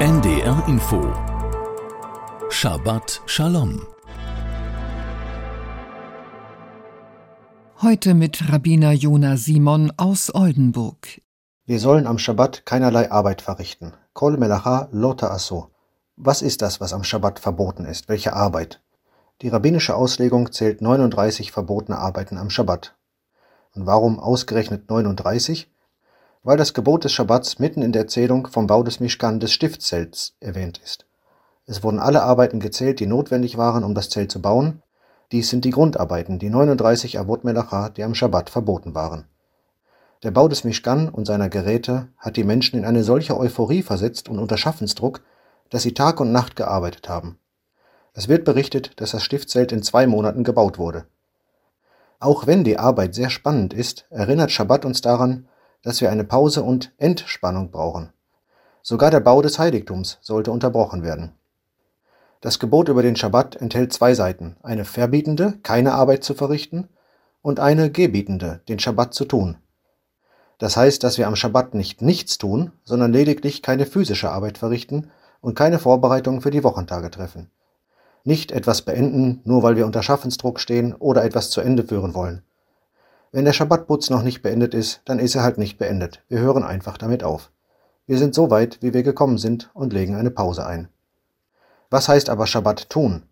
NDR Info Shabbat Shalom Heute mit Rabbiner Jona Simon aus Oldenburg. Wir sollen am Schabbat keinerlei Arbeit verrichten. Kol melacha lota aso. Was ist das, was am Schabbat verboten ist? Welche Arbeit? Die rabbinische Auslegung zählt 39 verbotene Arbeiten am Schabbat. Und warum ausgerechnet 39? Weil das Gebot des Schabbats mitten in der Zählung vom Bau des Mischkan des Stiftzelts erwähnt ist. Es wurden alle Arbeiten gezählt, die notwendig waren, um das Zelt zu bauen. Dies sind die Grundarbeiten, die 39 Avot Melacha, die am Schabbat verboten waren. Der Bau des Mischkan und seiner Geräte hat die Menschen in eine solche Euphorie versetzt und unter Schaffensdruck, dass sie Tag und Nacht gearbeitet haben. Es wird berichtet, dass das Stiftzelt in zwei Monaten gebaut wurde. Auch wenn die Arbeit sehr spannend ist, erinnert Schabbat uns daran, dass wir eine Pause und Entspannung brauchen. Sogar der Bau des Heiligtums sollte unterbrochen werden. Das Gebot über den Schabbat enthält zwei Seiten, eine verbietende, keine Arbeit zu verrichten, und eine gebietende, den Schabbat zu tun. Das heißt, dass wir am Schabbat nicht nichts tun, sondern lediglich keine physische Arbeit verrichten und keine Vorbereitungen für die Wochentage treffen. Nicht etwas beenden, nur weil wir unter Schaffensdruck stehen oder etwas zu Ende führen wollen. Wenn der Schabbatputz noch nicht beendet ist, dann ist er halt nicht beendet. Wir hören einfach damit auf. Wir sind so weit, wie wir gekommen sind und legen eine Pause ein. Was heißt aber Schabbat tun?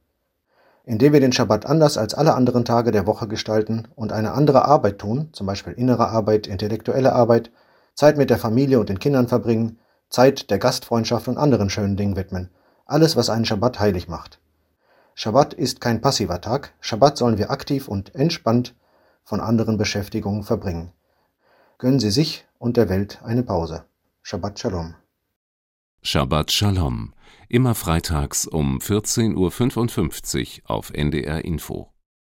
Indem wir den Schabbat anders als alle anderen Tage der Woche gestalten und eine andere Arbeit tun, zum Beispiel innere Arbeit, intellektuelle Arbeit, Zeit mit der Familie und den Kindern verbringen, Zeit der Gastfreundschaft und anderen schönen Dingen widmen. Alles, was einen Schabbat heilig macht. Schabbat ist kein passiver Tag. Schabbat sollen wir aktiv und entspannt von anderen Beschäftigungen verbringen. Gönnen Sie sich und der Welt eine Pause. Shabbat Shalom. Shabbat Shalom. Immer freitags um 14.55 Uhr auf NDR Info.